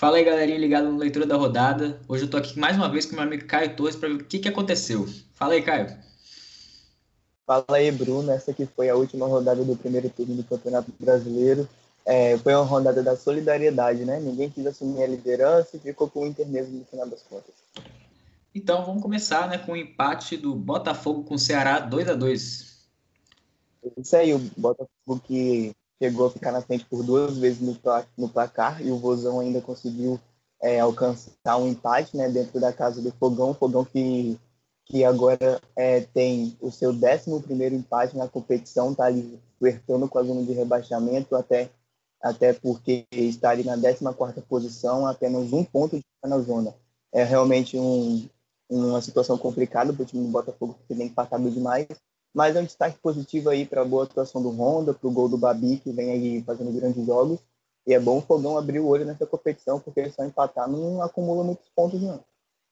Fala aí, galerinha ligada no Leitura da Rodada. Hoje eu tô aqui mais uma vez com meu amigo Caio Torres para ver o que, que aconteceu. Fala aí, Caio. Fala aí, Bruno. Essa aqui foi a última rodada do primeiro turno do Campeonato Brasileiro. É, foi uma rodada da solidariedade, né? Ninguém quis assumir a liderança e ficou com o Inter mesmo no final das contas. Então vamos começar né, com o empate do Botafogo com o Ceará 2 a 2 Isso aí, o Botafogo que chegou a ficar na frente por duas vezes no, no placar e o Vozão ainda conseguiu é, alcançar um empate né, dentro da casa do Fogão, Fogão que, que agora é, tem o seu 11 primeiro empate na competição, está ali flertando com a zona de rebaixamento, até, até porque está ali na 14 posição, apenas um ponto de na zona. É realmente um, uma situação complicada para o time do Botafogo, que tem empatado demais, mas é um destaque positivo aí para a boa atuação do Honda, para o gol do Babi, que vem aí fazendo grandes jogos. E é bom o Fogão abrir o olho nessa competição, porque só empatar não acumula muitos pontos, não.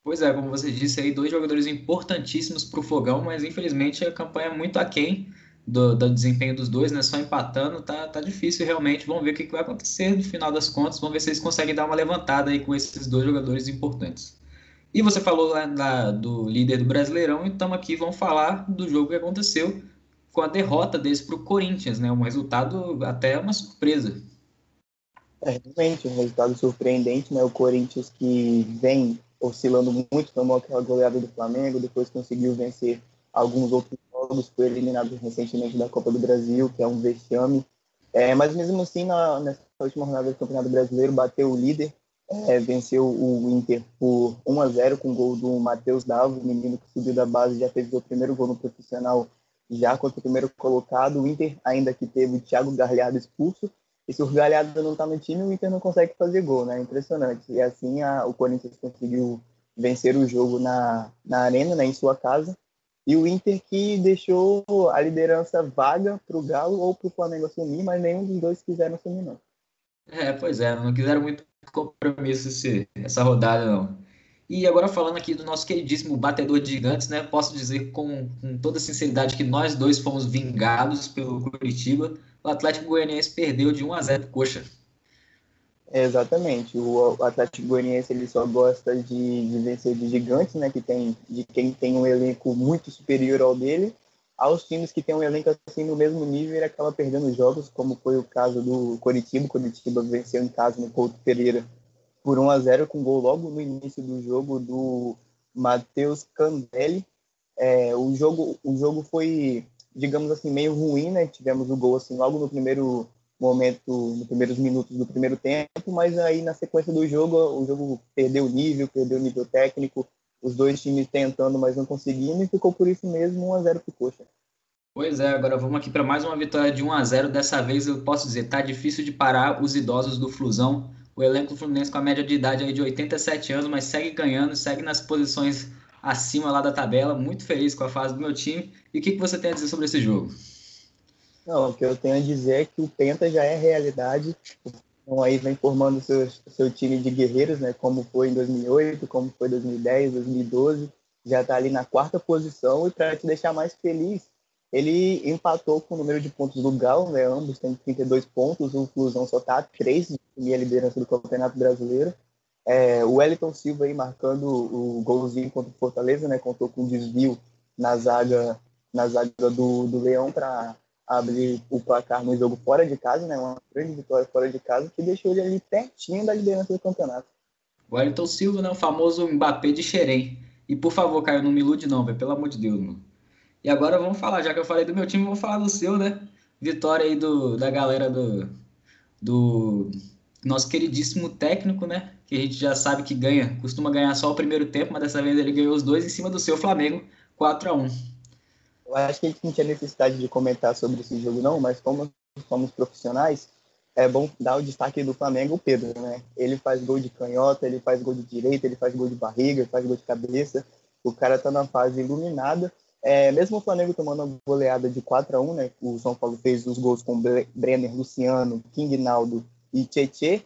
Pois é, como você disse aí, dois jogadores importantíssimos para o Fogão, mas infelizmente a campanha é muito aquém do, do desempenho dos dois, né? Só empatando, tá, tá difícil realmente. Vamos ver o que, que vai acontecer no final das contas. Vamos ver se eles conseguem dar uma levantada aí com esses dois jogadores importantes. E você falou lá do líder do Brasileirão, então aqui vamos falar do jogo que aconteceu com a derrota deles para o Corinthians, né? Um resultado até uma surpresa. É, realmente, um resultado surpreendente, né? O Corinthians que vem oscilando muito, tomou aquela goleada do Flamengo, depois conseguiu vencer alguns outros jogos, foi eliminado recentemente da Copa do Brasil, que é um vexame. É, mas mesmo assim, na, nessa última rodada do Campeonato Brasileiro, bateu o líder, é, venceu o Inter por 1 a 0 com o gol do Matheus Davo, menino que subiu da base já fez o primeiro gol no profissional já contra o primeiro colocado. O Inter ainda que teve o Thiago Galhardo expulso. E se o Galhardo não está no time, o Inter não consegue fazer gol, né? Impressionante. E assim a, o Corinthians conseguiu vencer o jogo na, na arena, né, em sua casa. E o Inter que deixou a liderança vaga para o Galo ou para o Flamengo assumir, mas nenhum dos dois quiseram assumir, não. É, pois é, não quiseram muito compromisso esse, essa rodada, não. E agora falando aqui do nosso queridíssimo batedor de gigantes, né? Posso dizer com, com toda sinceridade que nós dois fomos vingados pelo Curitiba. O Atlético Goianiense perdeu de 1 a 0 pro Coxa. exatamente. O Atlético Goianiense ele só gosta de, de vencer de gigantes, né? Que tem de quem tem um elenco muito superior ao dele aos times que têm um elenco assim no mesmo nível ele acaba perdendo jogos, como foi o caso do Coritiba. Coritiba venceu em casa no Couto Pereira por 1 a 0 com gol logo no início do jogo do Matheus Candelli. É, o jogo o jogo foi digamos assim meio ruim, né? Tivemos o gol assim logo no primeiro momento, nos primeiros minutos do primeiro tempo, mas aí na sequência do jogo o jogo perdeu nível, perdeu nível técnico os dois times tentando, mas não conseguindo, e ficou por isso mesmo 1x0 pro Coxa. Pois é, agora vamos aqui para mais uma vitória de 1 a 0 Dessa vez eu posso dizer, tá difícil de parar os idosos do Flusão. O elenco Fluminense com a média de idade aí de 87 anos, mas segue ganhando, segue nas posições acima lá da tabela. Muito feliz com a fase do meu time. E o que, que você tem a dizer sobre esse jogo? Não, o que eu tenho a dizer é que o Penta já é realidade. Então aí vem formando seu, seu time de guerreiros, né? Como foi em 2008, como foi em 2010, 2012. Já está ali na quarta posição e para te deixar mais feliz, ele empatou com o número de pontos do Galo, né? Ambos têm 32 pontos, o Flusão só está a 3 de liderança do Campeonato Brasileiro. É, o Wellington Silva aí marcando o golzinho contra o Fortaleza, né? Contou com um desvio na zaga, na zaga do, do Leão para abrir o placar no jogo fora de casa, né? Uma grande vitória fora de casa que deixou ele ali pertinho da liderança do campeonato. Wellington Silva, né? O famoso Mbappé de Xerém. E por favor, Caio, não me ilude não, velho. Pelo amor de Deus, mano. E agora vamos falar, já que eu falei do meu time, vou falar do seu, né? Vitória aí do, da galera do, do nosso queridíssimo técnico, né? Que a gente já sabe que ganha, costuma ganhar só o primeiro tempo, mas dessa vez ele ganhou os dois em cima do seu Flamengo, 4 a 1 eu acho que a gente não tinha necessidade de comentar sobre esse jogo, não, mas como somos profissionais, é bom dar o destaque do Flamengo, o Pedro, né? Ele faz gol de canhota, ele faz gol de direita, ele faz gol de barriga, ele faz gol de cabeça. O cara tá na fase iluminada. É, mesmo o Flamengo tomando uma goleada de 4 a 1 né? O São Paulo fez os gols com Brenner, Luciano, King Naldo e Tietê.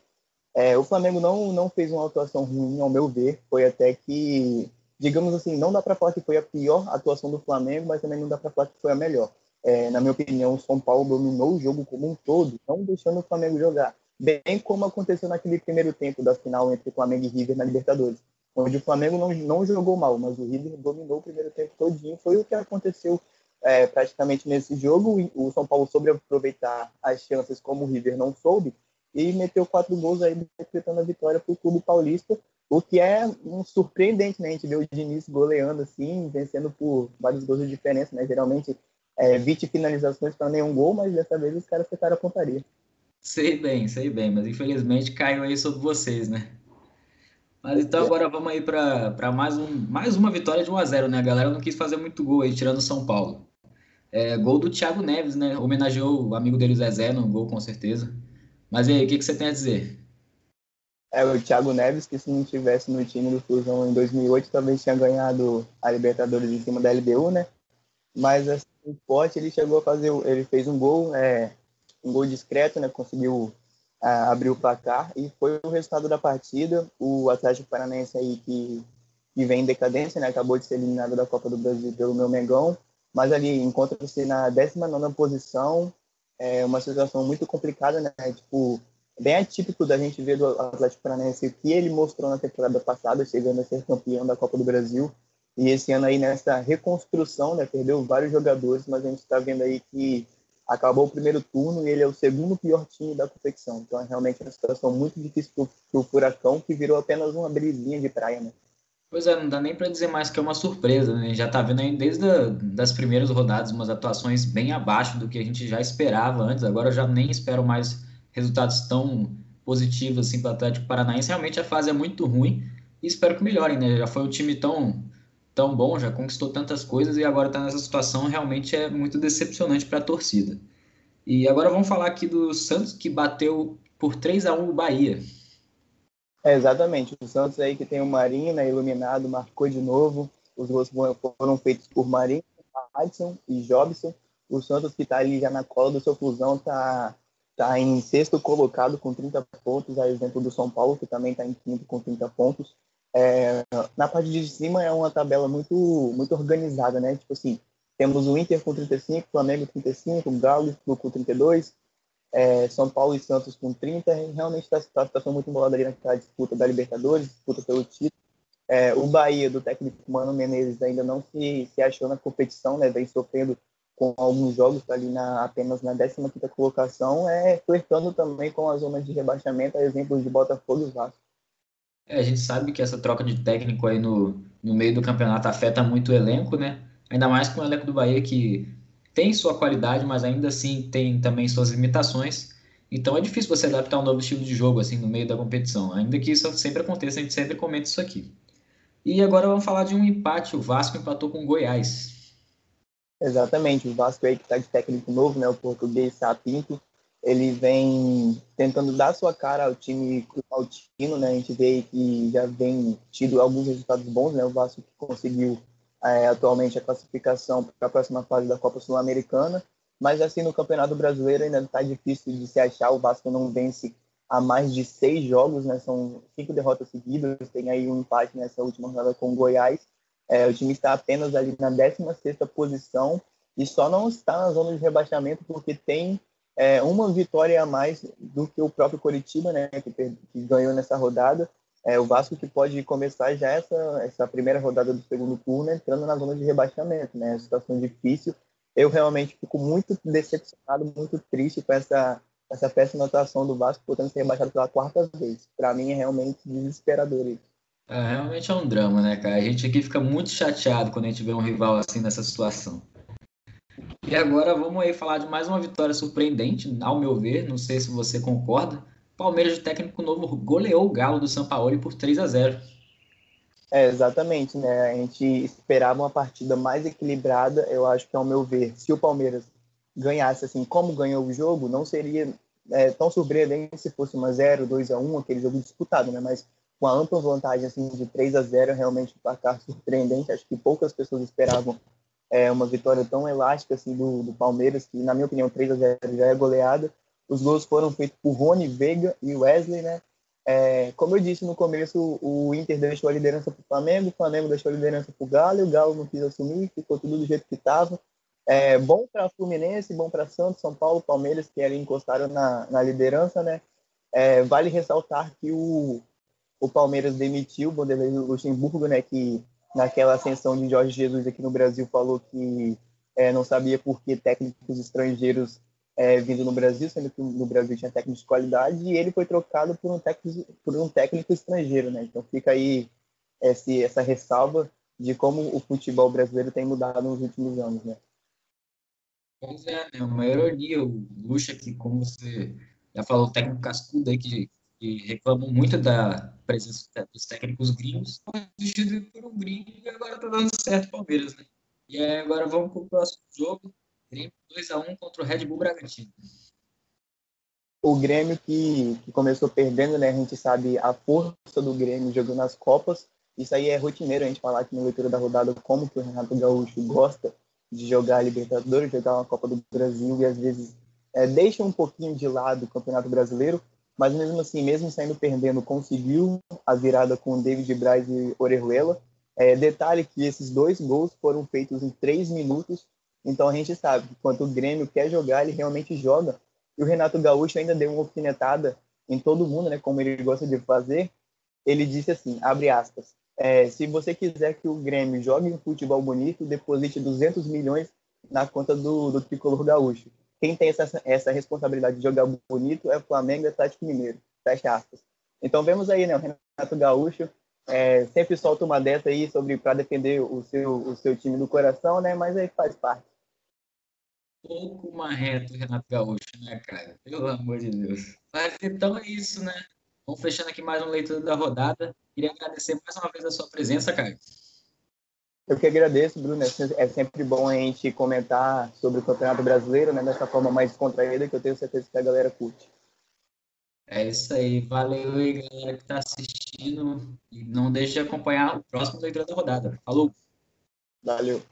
É, o Flamengo não, não fez uma atuação ruim, ao meu ver. Foi até que digamos assim, não dá para falar que foi a pior atuação do Flamengo, mas também não dá para falar que foi a melhor. É, na minha opinião, o São Paulo dominou o jogo como um todo, não deixando o Flamengo jogar. bem como aconteceu naquele primeiro tempo da final entre Flamengo e River na Libertadores, onde o Flamengo não, não jogou mal, mas o River dominou o primeiro tempo todinho. Foi o que aconteceu é, praticamente nesse jogo. O São Paulo soube aproveitar as chances como o River não soube e meteu quatro gols aí decretando a vitória para o clube paulista, o que é um surpreendente, né? A gente vê o Diniz goleando assim, vencendo por vários gols de diferença, né? Geralmente é, 20 finalizações para nenhum gol, mas dessa vez os caras acertaram a pontaria. Sei bem, sei bem, mas infelizmente caiu aí sobre vocês, né? Mas então agora vamos aí para mais, um, mais uma vitória de 1 a 0 né? A galera não quis fazer muito gol aí, tirando São Paulo. É, gol do Thiago Neves, né? Homenageou o amigo dele, Zezé, no gol, com certeza. Mas e aí, o que, que você tem a dizer? É, o Thiago Neves, que se não tivesse no time do Fusão em 2008, talvez tinha ganhado a Libertadores em cima da LBU, né? Mas assim, o ele chegou a fazer, ele fez um gol, é, um gol discreto, né? Conseguiu abrir o placar e foi o resultado da partida. O Atlético Paranaense aí que, que vem em decadência, né? Acabou de ser eliminado da Copa do Brasil pelo meu Mengão, mas ali encontra-se na 19 posição, é uma situação muito complicada, né? Tipo, bem atípico da gente ver do Atlético Paranaense o que ele mostrou na temporada passada, chegando a ser campeão da Copa do Brasil. E esse ano aí nessa reconstrução, né? Perdeu vários jogadores, mas a gente está vendo aí que acabou o primeiro turno e ele é o segundo pior time da competição. Então é realmente uma situação muito difícil para o Furacão, que virou apenas uma brisinha de praia, né? Pois é, não dá nem para dizer mais que é uma surpresa, né? Já tá vendo aí desde a, das primeiras rodadas umas atuações bem abaixo do que a gente já esperava antes. Agora eu já nem espero mais resultados tão positivos assim para o Atlético Paranaense. Realmente a fase é muito ruim e espero que melhorem, né? Já foi um time tão tão bom, já conquistou tantas coisas e agora está nessa situação, realmente é muito decepcionante para a torcida. E agora vamos falar aqui do Santos, que bateu por 3 a 1 o Bahia. É, exatamente, o Santos aí que tem o Marinho, né, iluminado, marcou de novo, os gols foram feitos por Marinho, Adson e Jobson, o Santos que está ali já na cola do seu fusão está tá em sexto colocado com 30 pontos, a exemplo do São Paulo, que também está em quinto com 30 pontos. É, na parte de cima é uma tabela muito, muito organizada, né? Tipo assim, temos o Inter com 35, Flamengo com 35, Galo com 32, é, São Paulo e Santos com 30. Realmente está tá a situação muito embolada ali naquela disputa da Libertadores, disputa pelo título. É, o Bahia, do técnico Mano Menezes, ainda não se, se achou na competição, né? Vem sofrendo com alguns jogos ali na, apenas na 15 colocação, é, flertando também com as zonas de rebaixamento, exemplos de Botafogo e Vasco. É, a gente sabe que essa troca de técnico aí no, no meio do campeonato afeta muito o elenco, né? Ainda mais com o elenco do Bahia que tem sua qualidade, mas ainda assim tem também suas limitações. Então é difícil você adaptar um novo estilo de jogo assim no meio da competição. Ainda que isso sempre aconteça, a gente sempre comenta isso aqui. E agora vamos falar de um empate. O Vasco empatou com o Goiás. Exatamente, o Vasco aí que está de técnico novo, né? O português Sapinto ele vem tentando dar sua cara ao time altino, né? A gente vê que já vem tido alguns resultados bons, né? O Vasco que conseguiu é, atualmente a classificação para a próxima fase da Copa Sul-Americana, mas assim no Campeonato Brasileiro ainda está difícil de se achar. O Vasco não vence há mais de seis jogos, né? São cinco derrotas seguidas, tem aí um empate nessa última rodada com o Goiás. É, o time está apenas ali na 16 sexta posição e só não está na zona de rebaixamento porque tem é, uma vitória a mais do que o próprio Coritiba, né, que, que ganhou nessa rodada. É, o Vasco que pode começar já essa, essa primeira rodada do segundo turno entrando na zona de rebaixamento, né? Situação difícil. Eu realmente fico muito decepcionado, muito triste com essa, essa péssima atuação do Vasco, podendo ser rebaixado pela quarta vez. Para mim é realmente desesperador isso. É, realmente é um drama, né, cara? A gente aqui fica muito chateado quando a gente vê um rival assim nessa situação. E agora vamos aí falar de mais uma vitória surpreendente, ao meu ver, não sei se você concorda. Palmeiras de técnico novo goleou o Galo do São Paulo por 3 a 0. É, exatamente, né? A gente esperava uma partida mais equilibrada, eu acho que ao meu ver, se o Palmeiras ganhasse assim como ganhou o jogo, não seria é, tão surpreendente se fosse uma 0, 2 a 1, aquele jogo disputado, né? Mas com a ampla vantagem assim de 3 a 0, realmente um placar surpreendente, acho que poucas pessoas esperavam é, uma vitória tão elástica assim do, do Palmeiras, que na minha opinião 3 a 0 já é goleada. Os gols foram feitos por Rony, Veiga e Wesley, né? É, como eu disse no começo, o Inter deixou a liderança para o Flamengo, o Flamengo deixou a liderança para o Galo, o Galo não quis assumir, ficou tudo do jeito que estava. É, bom para Fluminense, bom para Santos, São Paulo, Palmeiras, que ali encostaram na, na liderança, né? É, vale ressaltar que o, o Palmeiras demitiu o Vanderlei Luxemburgo, né, que naquela ascensão de Jorge Jesus aqui no Brasil falou que é, não sabia por que técnicos estrangeiros é, vindo no Brasil, sendo que no Brasil tinha técnicos de qualidade, e ele foi trocado por um técnico, por um técnico estrangeiro, né? Então fica aí esse, essa ressalva de como o futebol brasileiro tem mudado nos últimos anos, né? Pois é, né? Uma ironia, o Lucha, que como você já falou, o técnico cascudo aí, que, que reclamam muito da presença dos técnicos gringos, substituído por um gringo e agora tá dando certo o Palmeiras, né? E aí, agora vamos para o próximo jogo, Grêmio 2x1 contra o Red Bull Bragantino. O Grêmio que, que começou perdendo, né? A gente sabe a força do Grêmio jogando nas Copas. Isso aí é rotineiro a gente falar aqui na leitura da rodada como que o Renato Gaúcho gosta de jogar a Libertadores, jogar uma Copa do Brasil e às vezes é, deixa um pouquinho de lado o Campeonato Brasileiro, mas mesmo assim, mesmo saindo perdendo, conseguiu a virada com David Braz e Orejuela. É, detalhe que esses dois gols foram feitos em três minutos, então a gente sabe que quando o Grêmio quer jogar, ele realmente joga. E o Renato Gaúcho ainda deu uma alfinetada em todo mundo, né, como ele gosta de fazer. Ele disse assim, abre aspas, é, se você quiser que o Grêmio jogue um futebol bonito, deposite 200 milhões na conta do, do tricolor gaúcho. Quem tem essa, essa responsabilidade de jogar bonito é o Flamengo e o Atlético Mineiro. Fecha aspas. Então vemos aí, né, o Renato Gaúcho é, sempre solta uma dessa aí sobre para defender o seu, o seu time do coração, né? Mas aí faz parte. Pouco marreto, Renato Gaúcho, né, cara? Pelo amor de Deus. Mas então é isso, né? Vamos fechando aqui mais uma leitura da rodada. Queria agradecer mais uma vez a sua presença, cara. Eu que agradeço, Bruno. É sempre bom a gente comentar sobre o Campeonato Brasileiro, né, dessa forma mais descontraída, que eu tenho certeza que a galera curte. É isso aí. Valeu aí, galera que está assistindo. E não deixe de acompanhar o próximo leitura da rodada. Falou! Valeu!